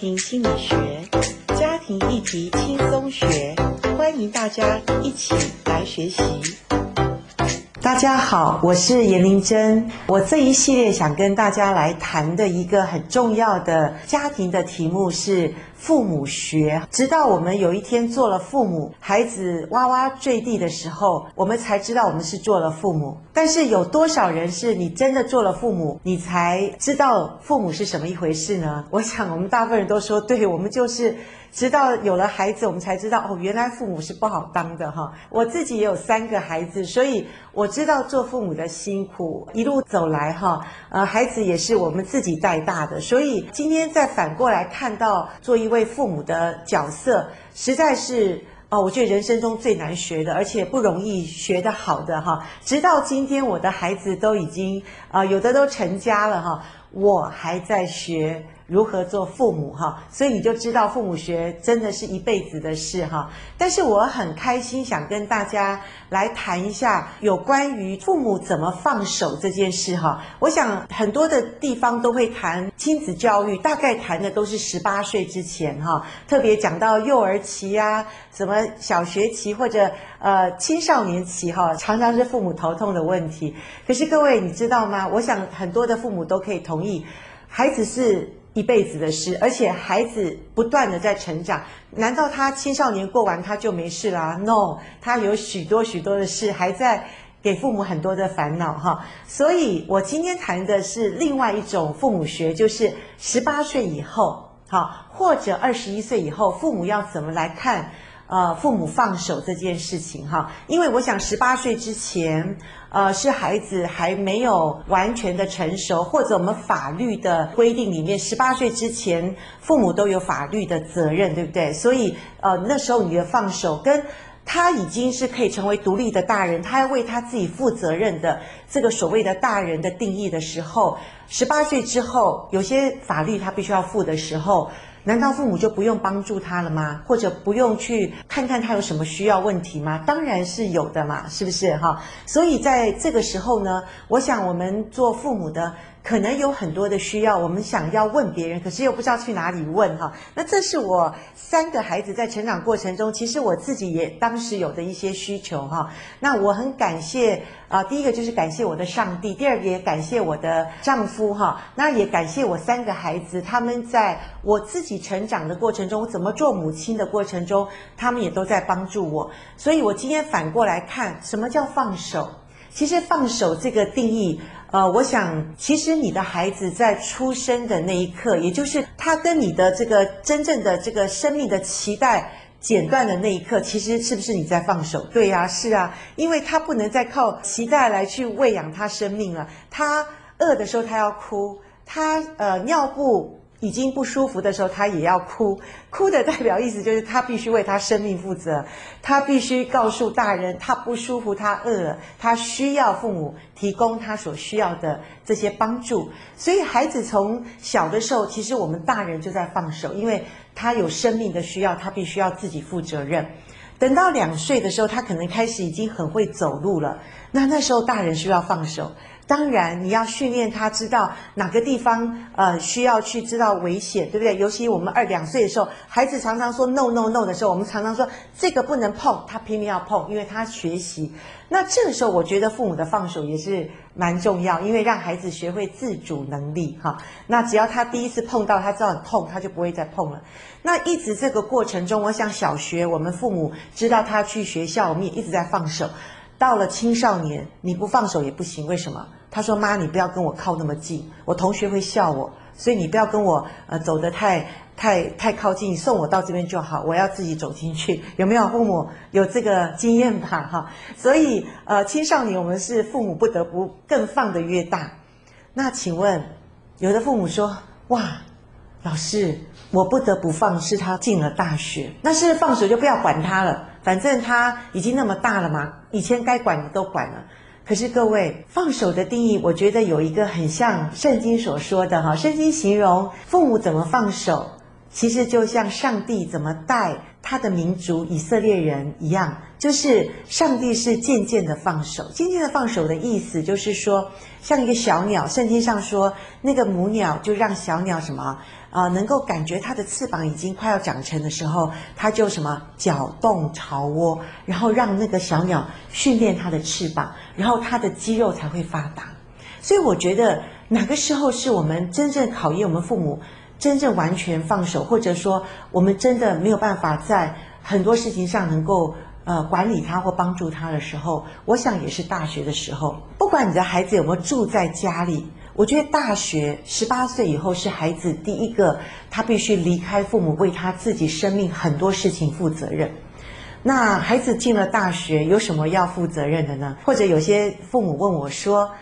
庭心理学，家庭议题轻松学，欢迎大家一起来学习。大家好，我是严玲珍。我这一系列想跟大家来谈的一个很重要的家庭的题目是父母学。直到我们有一天做了父母，孩子哇哇坠地的时候，我们才知道我们是做了父母。但是有多少人是你真的做了父母，你才知道父母是什么一回事呢？我想我们大部分人都说，对，我们就是。直到有了孩子，我们才知道哦，原来父母是不好当的哈。我自己也有三个孩子，所以我知道做父母的辛苦。一路走来哈，呃，孩子也是我们自己带大的，所以今天再反过来看到做一位为父母的角色，实在是啊，我觉得人生中最难学的，而且不容易学的好的哈。直到今天，我的孩子都已经啊，有的都成家了哈，我还在学。如何做父母哈？所以你就知道父母学真的是一辈子的事哈。但是我很开心，想跟大家来谈一下有关于父母怎么放手这件事哈。我想很多的地方都会谈亲子教育，大概谈的都是十八岁之前哈，特别讲到幼儿期啊，什么小学期或者呃青少年期哈，常常是父母头痛的问题。可是各位你知道吗？我想很多的父母都可以同意，孩子是。一辈子的事，而且孩子不断的在成长，难道他青少年过完他就没事啦？No，他有许多许多的事还在给父母很多的烦恼哈。所以我今天谈的是另外一种父母学，就是十八岁以后，哈，或者二十一岁以后，父母要怎么来看？呃，父母放手这件事情哈，因为我想十八岁之前，呃，是孩子还没有完全的成熟，或者我们法律的规定里面，十八岁之前父母都有法律的责任，对不对？所以，呃，那时候你的放手，跟他已经是可以成为独立的大人，他要为他自己负责任的这个所谓的大人的定义的时候，十八岁之后，有些法律他必须要负的时候。难道父母就不用帮助他了吗？或者不用去看看他有什么需要问题吗？当然是有的嘛，是不是哈？所以在这个时候呢，我想我们做父母的。可能有很多的需要，我们想要问别人，可是又不知道去哪里问哈。那这是我三个孩子在成长过程中，其实我自己也当时有的一些需求哈。那我很感谢啊，第一个就是感谢我的上帝，第二个也感谢我的丈夫哈。那也感谢我三个孩子，他们在我自己成长的过程中，我怎么做母亲的过程中，他们也都在帮助我。所以我今天反过来看，什么叫放手？其实放手这个定义。呃，我想，其实你的孩子在出生的那一刻，也就是他跟你的这个真正的这个生命的脐带剪断的那一刻，其实是不是你在放手？对呀，是啊，因为他不能再靠脐带来去喂养他生命了。他饿的时候他要哭，他呃尿布。已经不舒服的时候，他也要哭。哭的代表意思就是他必须为他生命负责，他必须告诉大人他不舒服，他饿了，他需要父母提供他所需要的这些帮助。所以孩子从小的时候，其实我们大人就在放手，因为他有生命的需要，他必须要自己负责任。等到两岁的时候，他可能开始已经很会走路了，那那时候大人需要放手。当然，你要训练他知道哪个地方呃需要去知道危险，对不对？尤其我们二两岁的时候，孩子常常说 no no no 的时候，我们常常说这个不能碰，他拼命要碰，因为他学习。那这个时候，我觉得父母的放手也是蛮重要，因为让孩子学会自主能力哈。那只要他第一次碰到，他知道很痛，他就不会再碰了。那一直这个过程中，我想小学我们父母知道他去学校，我们也一直在放手。到了青少年，你不放手也不行。为什么？他说：“妈，你不要跟我靠那么近，我同学会笑我，所以你不要跟我呃走得太太太靠近，你送我到这边就好，我要自己走进去。”有没有父母有这个经验吧？哈，所以呃，青少年我们是父母不得不更放得越大。那请问，有的父母说：“哇，老师，我不得不放，是他进了大学，那是放手就不要管他了。”反正他已经那么大了嘛，以前该管的都管了。可是各位，放手的定义，我觉得有一个很像圣经所说的哈，圣经形容父母怎么放手，其实就像上帝怎么带他的民族以色列人一样，就是上帝是渐渐的放手。渐渐的放手的意思就是说，像一个小鸟，圣经上说，那个母鸟就让小鸟什么啊、能够感觉它的翅膀已经快要长成的时候，它就什么搅动巢窝，然后让那个小鸟训练它的翅膀，然后它的肌肉才会发达。所以我觉得哪个时候是我们真正考验我们父母？真正完全放手，或者说我们真的没有办法在很多事情上能够呃管理他或帮助他的时候，我想也是大学的时候。不管你的孩子有没有住在家里，我觉得大学十八岁以后是孩子第一个他必须离开父母，为他自己生命很多事情负责任。那孩子进了大学，有什么要负责任的呢？或者有些父母问我说，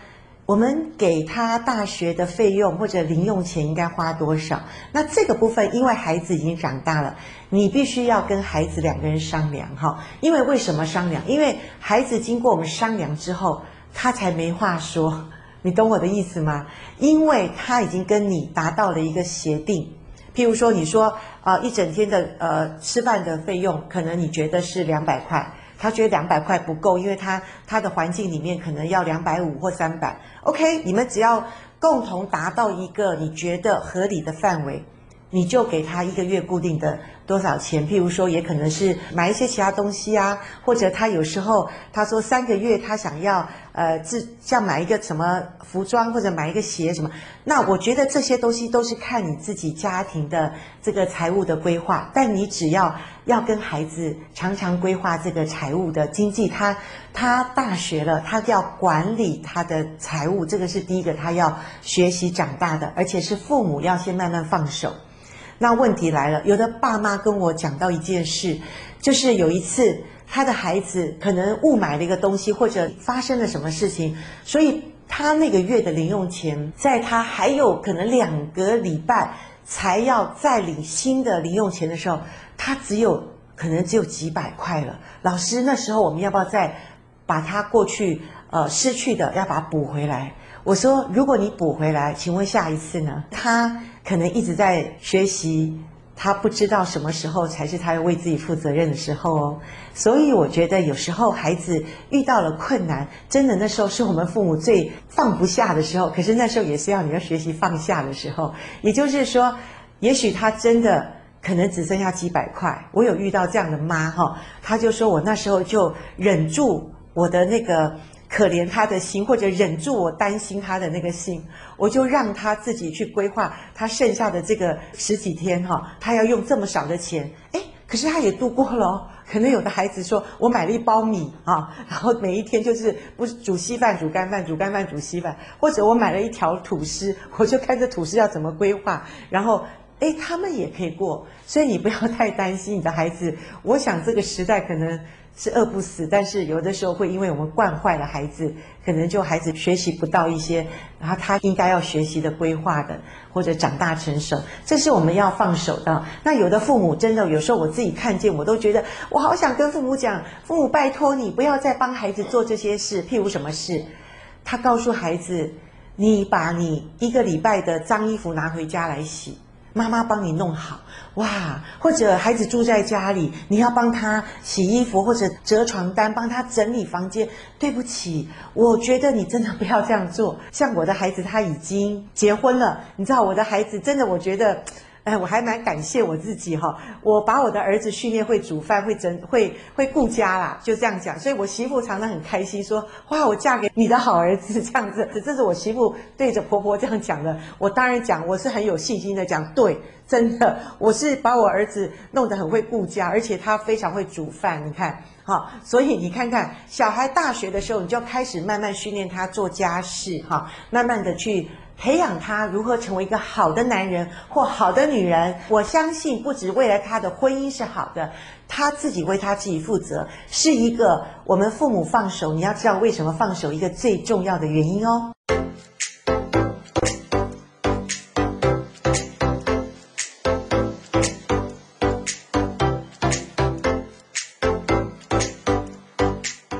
我们给他大学的费用或者零用钱应该花多少？那这个部分，因为孩子已经长大了，你必须要跟孩子两个人商量哈。因为为什么商量？因为孩子经过我们商量之后，他才没话说。你懂我的意思吗？因为他已经跟你达到了一个协定。譬如说，你说啊，一整天的呃吃饭的费用，可能你觉得是两百块。他觉得两百块不够，因为他他的环境里面可能要两百五或三百。OK，你们只要共同达到一个你觉得合理的范围，你就给他一个月固定的。多少钱？譬如说，也可能是买一些其他东西啊，或者他有时候他说三个月他想要呃自像买一个什么服装或者买一个鞋什么，那我觉得这些东西都是看你自己家庭的这个财务的规划，但你只要要跟孩子常常规划这个财务的经济，他他大学了，他要管理他的财务，这个是第一个他要学习长大的，而且是父母要先慢慢放手。那问题来了，有的爸妈跟我讲到一件事，就是有一次他的孩子可能误买了一个东西，或者发生了什么事情，所以他那个月的零用钱，在他还有可能两个礼拜才要再领新的零用钱的时候，他只有可能只有几百块了。老师，那时候我们要不要再把他过去呃失去的要把它补回来？我说，如果你补回来，请问下一次呢？他。可能一直在学习，他不知道什么时候才是他要为自己负责任的时候哦。所以我觉得有时候孩子遇到了困难，真的那时候是我们父母最放不下的时候。可是那时候也是要你要学习放下的时候。也就是说，也许他真的可能只剩下几百块。我有遇到这样的妈哈，他就说我那时候就忍住我的那个。可怜他的心，或者忍住我担心他的那个心，我就让他自己去规划他剩下的这个十几天哈，他要用这么少的钱，诶，可是他也度过了哦。可能有的孩子说，我买了一包米啊，然后每一天就是不煮稀饭、煮干饭、煮干饭、煮稀饭，或者我买了一条吐司，我就看这吐司要怎么规划，然后诶，他们也可以过，所以你不要太担心你的孩子。我想这个时代可能。是饿不死，但是有的时候会因为我们惯坏了孩子，可能就孩子学习不到一些，然后他应该要学习的规划的，或者长大成熟，这是我们要放手的。那有的父母真的有时候我自己看见，我都觉得我好想跟父母讲，父母拜托你不要再帮孩子做这些事，譬如什么事，他告诉孩子，你把你一个礼拜的脏衣服拿回家来洗。妈妈帮你弄好哇，或者孩子住在家里，你要帮他洗衣服或者折床单，帮他整理房间。对不起，我觉得你真的不要这样做。像我的孩子他已经结婚了，你知道我的孩子真的，我觉得。哎，我还蛮感谢我自己哈，我把我的儿子训练会煮饭，会整，会会顾家啦，就这样讲。所以我媳妇常常很开心说，哇，我嫁给你的好儿子这样子。这是我媳妇对着婆婆这样讲的。我当然讲，我是很有信心的讲，对，真的，我是把我儿子弄得很会顾家，而且他非常会煮饭。你看，好，所以你看看，小孩大学的时候，你就要开始慢慢训练他做家事，哈，慢慢的去。培养他如何成为一个好的男人或好的女人，我相信不止未来他的婚姻是好的，他自己为他自己负责，是一个我们父母放手，你要知道为什么放手一个最重要的原因哦。